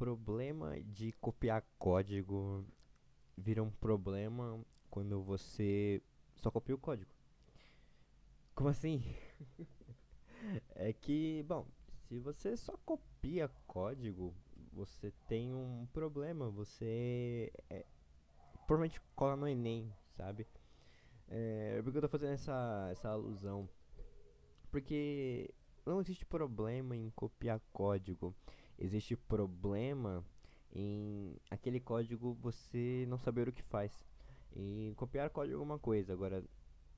problema de copiar código vira um problema quando você só copia o código. Como assim? é que, bom, se você só copia código, você tem um problema. Você é, provavelmente cola no Enem, sabe? É, por que eu tô fazendo essa, essa alusão? Porque não existe problema em copiar código. Existe problema em aquele código você não saber o que faz. E copiar código é uma coisa, agora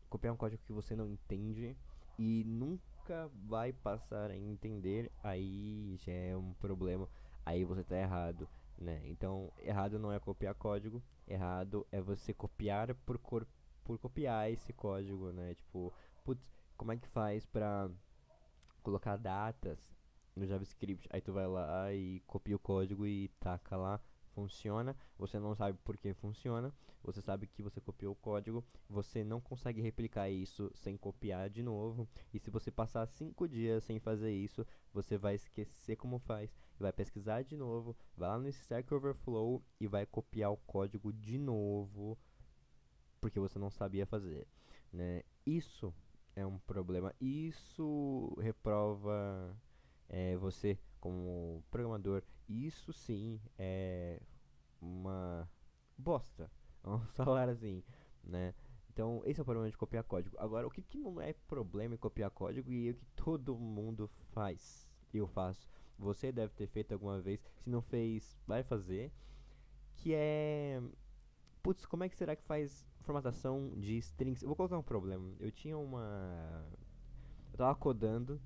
copiar um código que você não entende e nunca vai passar a entender, aí já é um problema. Aí você tá errado, né? Então, errado não é copiar código, errado é você copiar por, cor, por copiar esse código, né? Tipo, putz, como é que faz pra colocar datas no JavaScript. Aí tu vai lá e copia o código e taca lá. Funciona, você não sabe por que funciona, você sabe que você copiou o código, você não consegue replicar isso sem copiar de novo. E se você passar 5 dias sem fazer isso, você vai esquecer como faz, vai pesquisar de novo, vai lá no Stack Overflow e vai copiar o código de novo, porque você não sabia fazer. Né? Isso é um problema. Isso reprova é, você como programador. Isso sim é uma bosta. Vamos falar assim, né? Então, esse é o problema de copiar código. Agora, o que, que não é problema em copiar código e é o que todo mundo faz? Eu faço. Você deve ter feito alguma vez. Se não fez, vai fazer. Que é. Putz, como é que será que faz formatação de strings? Eu vou colocar um problema. Eu tinha uma. Eu tava codando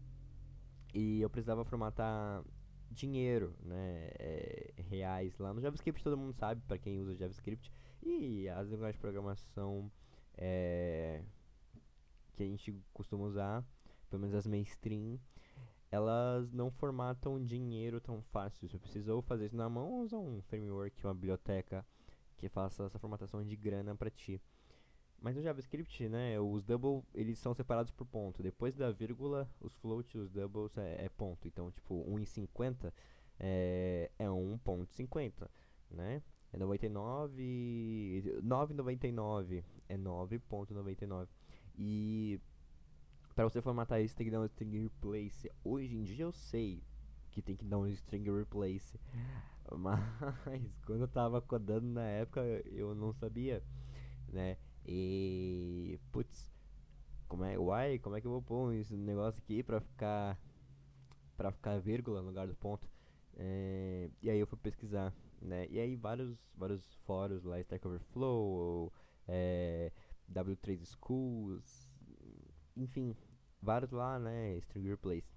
e eu precisava formatar dinheiro, né, é, reais lá no JavaScript, todo mundo sabe para quem usa JavaScript e as linguagens de programação é, que a gente costuma usar, pelo menos as mainstream, elas não formatam dinheiro tão fácil. Você precisou fazer isso na mão usar um framework, uma biblioteca que faça essa formatação de grana para ti. Mas no JavaScript, né, os double, eles são separados por ponto. Depois da vírgula, os floats, os doubles é, é ponto. Então, tipo, 1,50 é, é 1.50, né? É 99, 9,99 é 9.99. E para você formatar isso, tem que dar um string replace. Hoje em dia eu sei que tem que dar um string replace. Mas quando eu tava codando na época, eu não sabia, né? E. Putz, como é. Uai, como é que eu vou pôr esse negócio aqui pra ficar. pra ficar vírgula no lugar do ponto? É, e aí eu fui pesquisar, né? E aí vários, vários fóruns lá, Stack Overflow, é, W3 Schools, enfim, vários lá, né? String Replace.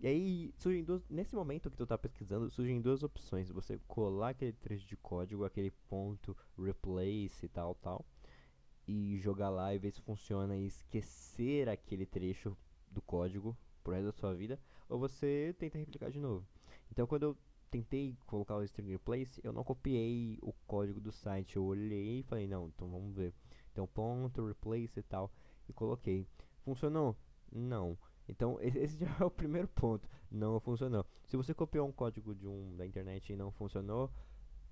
E aí, surgem duas, nesse momento que tu tá pesquisando, surgem duas opções. Você colar aquele trecho de código, aquele ponto replace e tal, tal e jogar lá e ver se funciona e esquecer aquele trecho do código pro resto da sua vida, ou você tenta replicar de novo. Então quando eu tentei colocar o string replace, eu não copiei o código do site, eu olhei e falei, não, então vamos ver. Então ponto, replace e tal, e coloquei. Funcionou? Não. Então esse já é o primeiro ponto, não funcionou. Se você copiou um código de um da internet e não funcionou,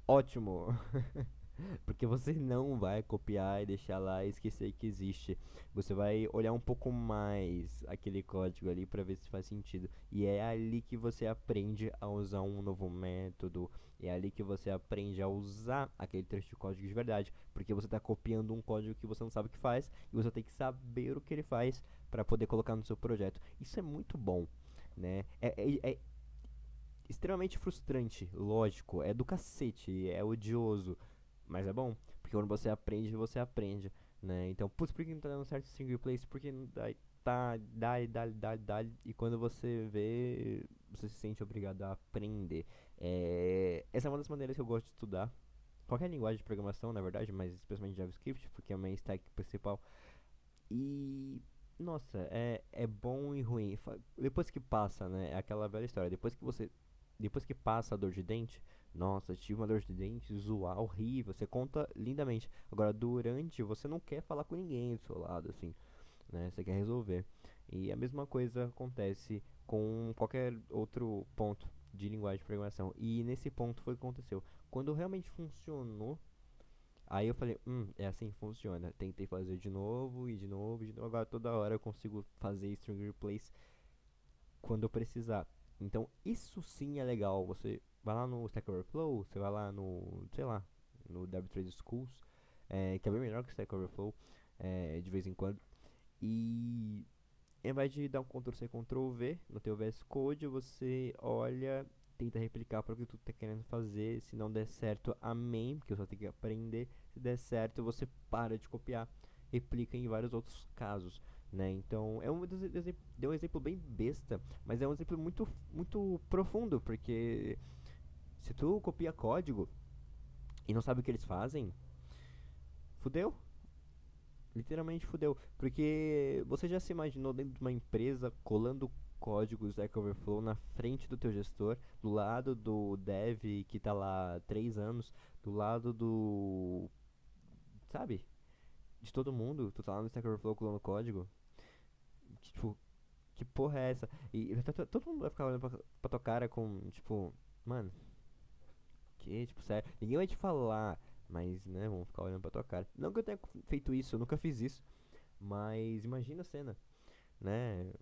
ótimo. Porque você não vai copiar e deixar lá e esquecer que existe. Você vai olhar um pouco mais aquele código ali para ver se faz sentido. E é ali que você aprende a usar um novo método. É ali que você aprende a usar aquele trecho de código de verdade. Porque você está copiando um código que você não sabe o que faz. E você tem que saber o que ele faz para poder colocar no seu projeto. Isso é muito bom. Né? é, é, é extremamente frustrante, lógico, é do cacete, é odioso, mas é bom, porque quando você aprende, você aprende, né? Então, putz, por que não tá dando certo single place? Porque dá, tá, dá, dá, dá, dá, e quando você vê, você se sente obrigado a aprender. É, essa é uma das maneiras que eu gosto de estudar. Qualquer linguagem de programação, na verdade, mas especialmente JavaScript, porque é a minha stack principal. E nossa, é, é bom e ruim. Depois que passa, né? É aquela velha história. Depois que você depois que passa a dor de dente, nossa, tive uma dor de dente, zoar, horrível, você conta lindamente. Agora, durante, você não quer falar com ninguém do seu lado, assim, né? Você quer resolver. E a mesma coisa acontece com qualquer outro ponto de linguagem de programação. E nesse ponto foi o que aconteceu. Quando realmente funcionou, aí eu falei, hum, é assim que funciona. Tentei fazer de novo e de novo e de novo. Agora toda hora eu consigo fazer string replace quando eu precisar. Então isso sim é legal. Você vai lá no Stack Overflow, você vai lá no, sei lá, no W3 Schools, é, que é bem melhor que o Stack Overflow, é, de vez em quando. E ao invés de dar um Ctrl-C, Ctrl-V no teu VS Code, você olha, tenta replicar para o que tu está querendo fazer. Se não der certo, amém, porque você tem que aprender. Se der certo, você para de copiar, replica em vários outros casos. Né? Então, é um, deu um exemplo bem besta, mas é um exemplo muito, muito profundo, porque se tu copia código e não sabe o que eles fazem, fudeu. Literalmente fudeu. Porque você já se imaginou dentro de uma empresa colando código Stack Overflow na frente do teu gestor, do lado do dev que tá lá três anos, do lado do. Sabe? De todo mundo, tu tá lá no Stack Overflow colando código. Tipo, que porra é essa? E todo mundo vai ficar olhando pra, pra tua cara com, tipo, mano. Que, tipo, sério. Ninguém vai te falar mas, né, vão ficar olhando pra tua cara. Não que eu tenha feito isso, eu nunca fiz isso. Mas imagina a cena, né?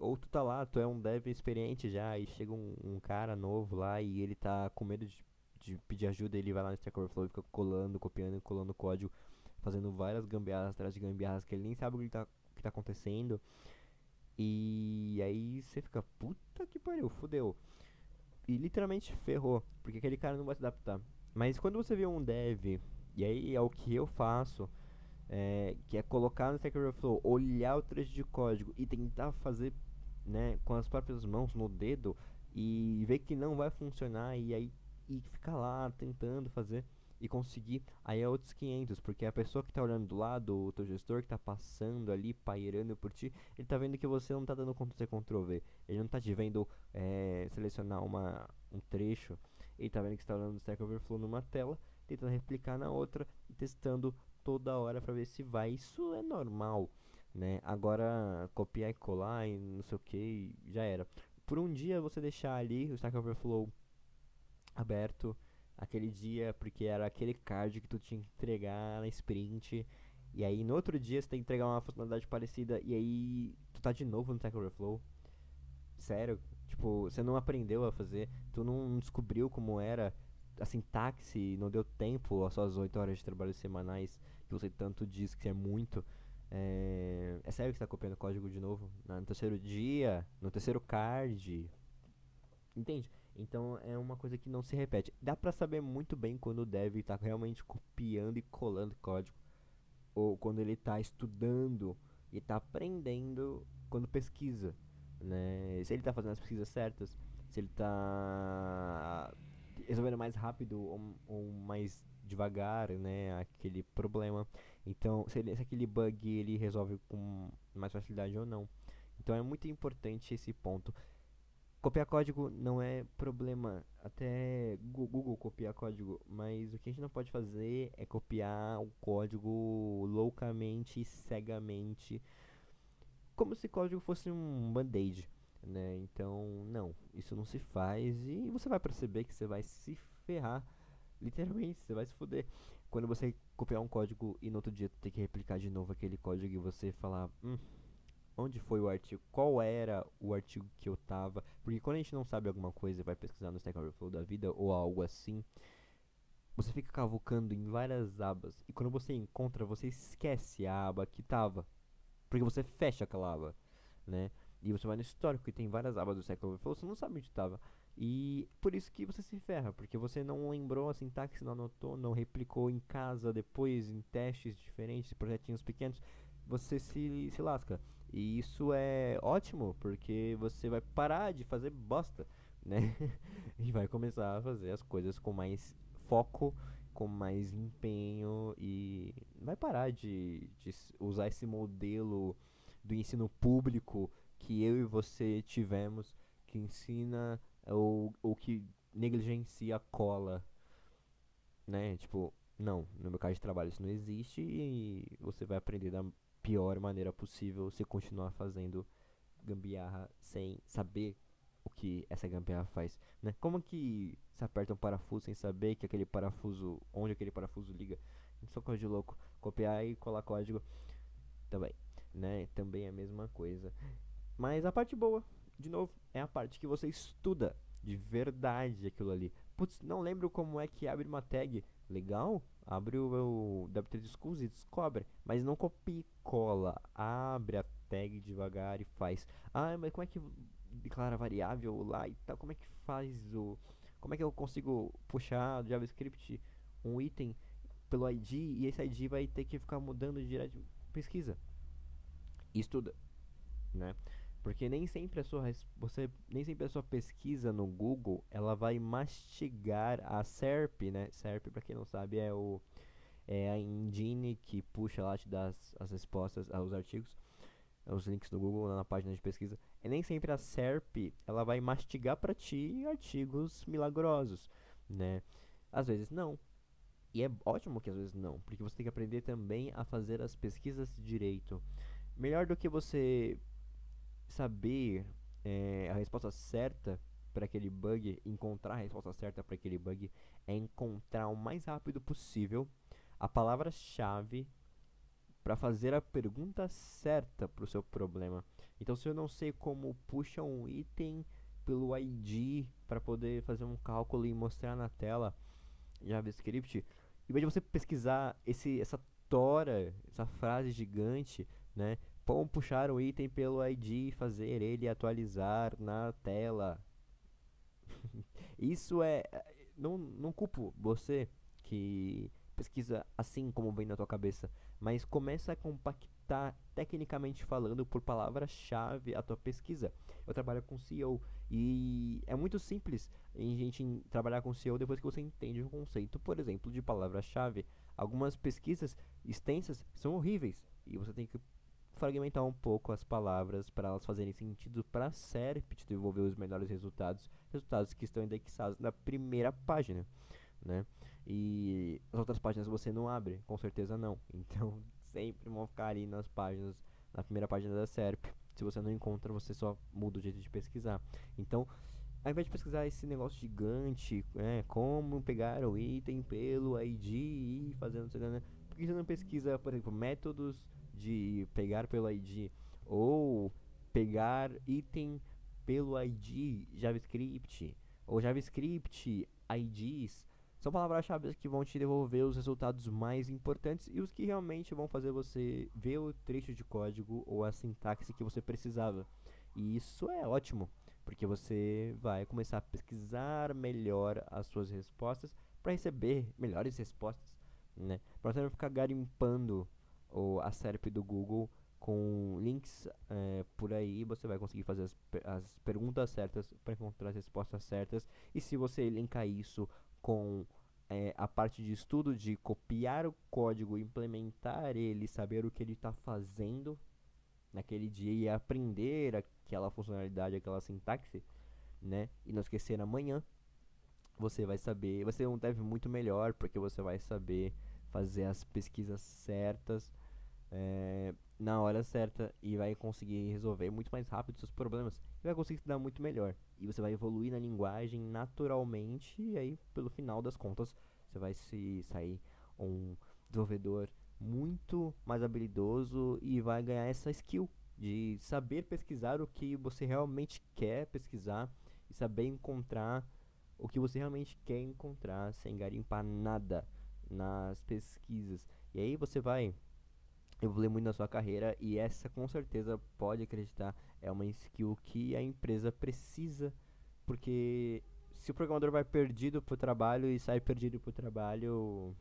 Ou tu tá lá, tu é um dev experiente já, e chega um, um cara novo lá e ele tá com medo de, de pedir ajuda, ele vai lá no Stack Overflow e fica colando, copiando colando código, fazendo várias gambiarras atrás de gambiarras que ele nem sabe o que tá, que tá acontecendo. E aí você fica, puta que pariu, fudeu. E literalmente ferrou, porque aquele cara não vai se adaptar. Mas quando você vê um dev, e aí é o que eu faço, é, que é colocar no Stack Overflow, olhar o trecho de código e tentar fazer né, com as próprias mãos no dedo e ver que não vai funcionar e aí e ficar lá tentando fazer e conseguir, aí é outros 500, porque a pessoa que está olhando do lado, o teu gestor que está passando ali, pairando por ti, ele está vendo que você não está dando Ctrl-C, Ctrl-V, ele não está te vendo é, selecionar uma, um trecho ele tá vendo que está olhando o Stack Overflow numa tela, tentando replicar na outra e testando toda hora para ver se vai. Isso é normal, né? Agora copiar e colar e não sei o que, já era. Por um dia você deixar ali o Stack Overflow aberto aquele dia, porque era aquele card que tu tinha que entregar na sprint. E aí no outro dia você tem que entregar uma funcionalidade parecida e aí tu tá de novo no Stack Overflow. Sério, Tipo, você não aprendeu a fazer, tu não descobriu como era a sintaxe, não deu tempo às suas 8 horas de trabalho semanais, que você tanto diz que é muito. É, é sério que você tá copiando código de novo? No terceiro dia, no terceiro card. Entende? Então é uma coisa que não se repete. Dá pra saber muito bem quando o dev tá realmente copiando e colando código. Ou quando ele tá estudando e tá aprendendo quando pesquisa né? Se ele está fazendo as pesquisas certas, se ele está resolvendo mais rápido ou, ou, mais devagar, né, aquele problema. Então, se, ele, se aquele bug ele resolve com mais facilidade ou não. Então é muito importante esse ponto. Copiar código não é problema, até Google copiar código, mas o que a gente não pode fazer é copiar o código loucamente, cegamente, como se código fosse um band-aid, né? Então, não, isso não se faz e você vai perceber que você vai se ferrar, literalmente, você vai se foder. Quando você copiar um código e no outro dia ter que replicar de novo aquele código e você falar, hum, onde foi o artigo, qual era o artigo que eu tava, porque quando a gente não sabe alguma coisa, vai pesquisar no Stack Overflow da vida ou algo assim, você fica cavucando em várias abas e quando você encontra, você esquece a aba que tava. Porque você fecha aquela aba, né? E você vai no histórico e tem várias abas do Stack Overflow, você não sabe onde estava. E por isso que você se ferra, porque você não lembrou a sintaxe, não anotou, não replicou em casa depois, em testes diferentes, projetinhos pequenos, você se, se lasca. E isso é ótimo, porque você vai parar de fazer bosta, né? e vai começar a fazer as coisas com mais foco com mais empenho e vai parar de, de usar esse modelo do ensino público que eu e você tivemos, que ensina ou, ou que negligencia a cola, né? Tipo, não, no meu caso de trabalho isso não existe e você vai aprender da pior maneira possível se continuar fazendo gambiarra sem saber o que essa gambiarra faz, né? Como que se aperta um parafuso sem saber que aquele parafuso, onde aquele parafuso liga? Só coisa de louco. Copiar e colar código também, né? Também é a mesma coisa. Mas a parte boa, de novo, é a parte que você estuda de verdade aquilo ali. Putz, não lembro como é que abre uma tag. Legal? Abre o, o W3 Schools e descobre. Mas não copia e cola. Abre a tag devagar e faz. Ah, mas como é que declara variável lá e tal? Como é que faz o. Como é que eu consigo puxar do JavaScript um item pelo ID e esse ID vai ter que ficar mudando direto pesquisa? Estuda, né? Porque nem sempre a sua você nem sempre a sua pesquisa no Google, ela vai mastigar a SERP, né? SERP, para quem não sabe, é o é a engine que puxa lá te dá as, as respostas aos artigos, os links do Google na página de pesquisa. E nem sempre a SERP, ela vai mastigar para ti artigos milagrosos, né? Às vezes não. E é ótimo que às vezes não, porque você tem que aprender também a fazer as pesquisas direito. Melhor do que você saber é, a resposta certa para aquele bug, encontrar a resposta certa para aquele bug, é encontrar o mais rápido possível a palavra-chave para fazer a pergunta certa para o seu problema. Então, se eu não sei como puxa um item pelo ID para poder fazer um cálculo e mostrar na tela JavaScript, em vez de você pesquisar esse, essa tora, essa frase gigante, né? Como puxar o item pelo ID e fazer ele atualizar na tela. Isso é. Não, não culpo você que pesquisa assim como vem na tua cabeça, mas começa a compactar tecnicamente falando por palavra-chave a tua pesquisa. Eu trabalho com SEO e é muito simples em gente trabalhar com SEO depois que você entende o conceito, por exemplo, de palavra-chave. Algumas pesquisas extensas são horríveis e você tem que fragmentar um pouco as palavras para elas fazerem sentido para a SERP devolver os melhores resultados, resultados que estão indexados na primeira página, né? E as outras páginas você não abre, com certeza não. Então sempre vão ficar ali nas páginas, na primeira página da SERP. Se você não encontra, você só muda o jeito de pesquisar. Então, ao invés de pesquisar esse negócio gigante, é, como pegar o item pelo ID e fazendo, né? por que você não pesquisa, por exemplo, métodos de pegar pelo ID ou pegar item pelo ID JavaScript ou JavaScript IDs são palavras-chave que vão te devolver os resultados mais importantes e os que realmente vão fazer você ver o trecho de código ou a sintaxe que você precisava. E isso é ótimo, porque você vai começar a pesquisar melhor as suas respostas para receber melhores respostas, né? Para você não ficar garimpando ou a SERP do Google com links é, por aí você vai conseguir fazer as, as perguntas certas para encontrar as respostas certas e se você linkar isso com é, a parte de estudo de copiar o código, implementar ele, saber o que ele está fazendo naquele dia e aprender aquela funcionalidade, aquela sintaxe, né? E não esquecer amanhã, você vai saber, você é um dev muito melhor porque você vai saber fazer as pesquisas certas é, na hora certa e vai conseguir resolver muito mais rápido seus problemas e vai conseguir estudar muito melhor. E você vai evoluir na linguagem naturalmente e aí, pelo final das contas, você vai se sair um desenvolvedor muito mais habilidoso e vai ganhar essa skill de saber pesquisar o que você realmente quer pesquisar e saber encontrar o que você realmente quer encontrar sem garimpar nada nas pesquisas. E aí você vai evoluir muito na sua carreira e essa com certeza pode acreditar é uma skill que a empresa precisa porque se o programador vai perdido pro trabalho e sai perdido pro trabalho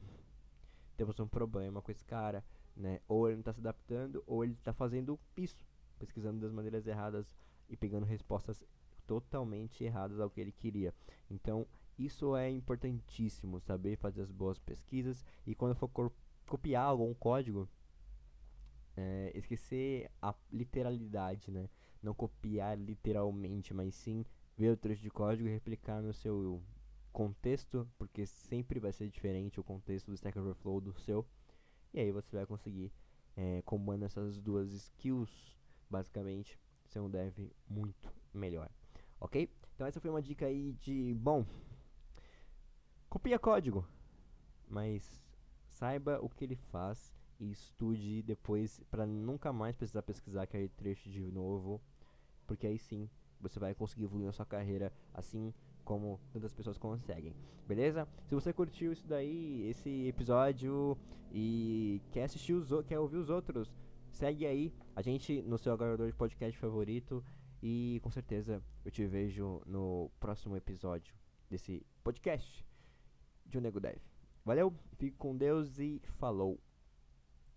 temos um problema com esse cara né? Ou ele não está se adaptando ou ele está fazendo isso pesquisando das maneiras erradas e pegando respostas totalmente erradas ao que ele queria. Então isso é importantíssimo saber fazer as boas pesquisas e quando for copiar algum código é, esquecer a literalidade, né? Não copiar literalmente, mas sim ver o trecho de código e replicar no seu contexto, porque sempre vai ser diferente o contexto do Stack Overflow do seu. E aí você vai conseguir, é, combando essas duas skills, basicamente, ser um dev muito melhor. ok? Então essa foi uma dica aí de, bom, copia código, mas saiba o que ele faz e estude depois para nunca mais precisar pesquisar aquele trecho de novo, porque aí sim você vai conseguir evoluir na sua carreira assim como tantas pessoas conseguem, beleza? Se você curtiu isso daí, esse episódio e quer assistir os quer ouvir os outros, segue aí a gente no seu agregador de podcast favorito e com certeza eu te vejo no próximo episódio desse podcast de O Nego Dev. Valeu, fique com Deus e falou!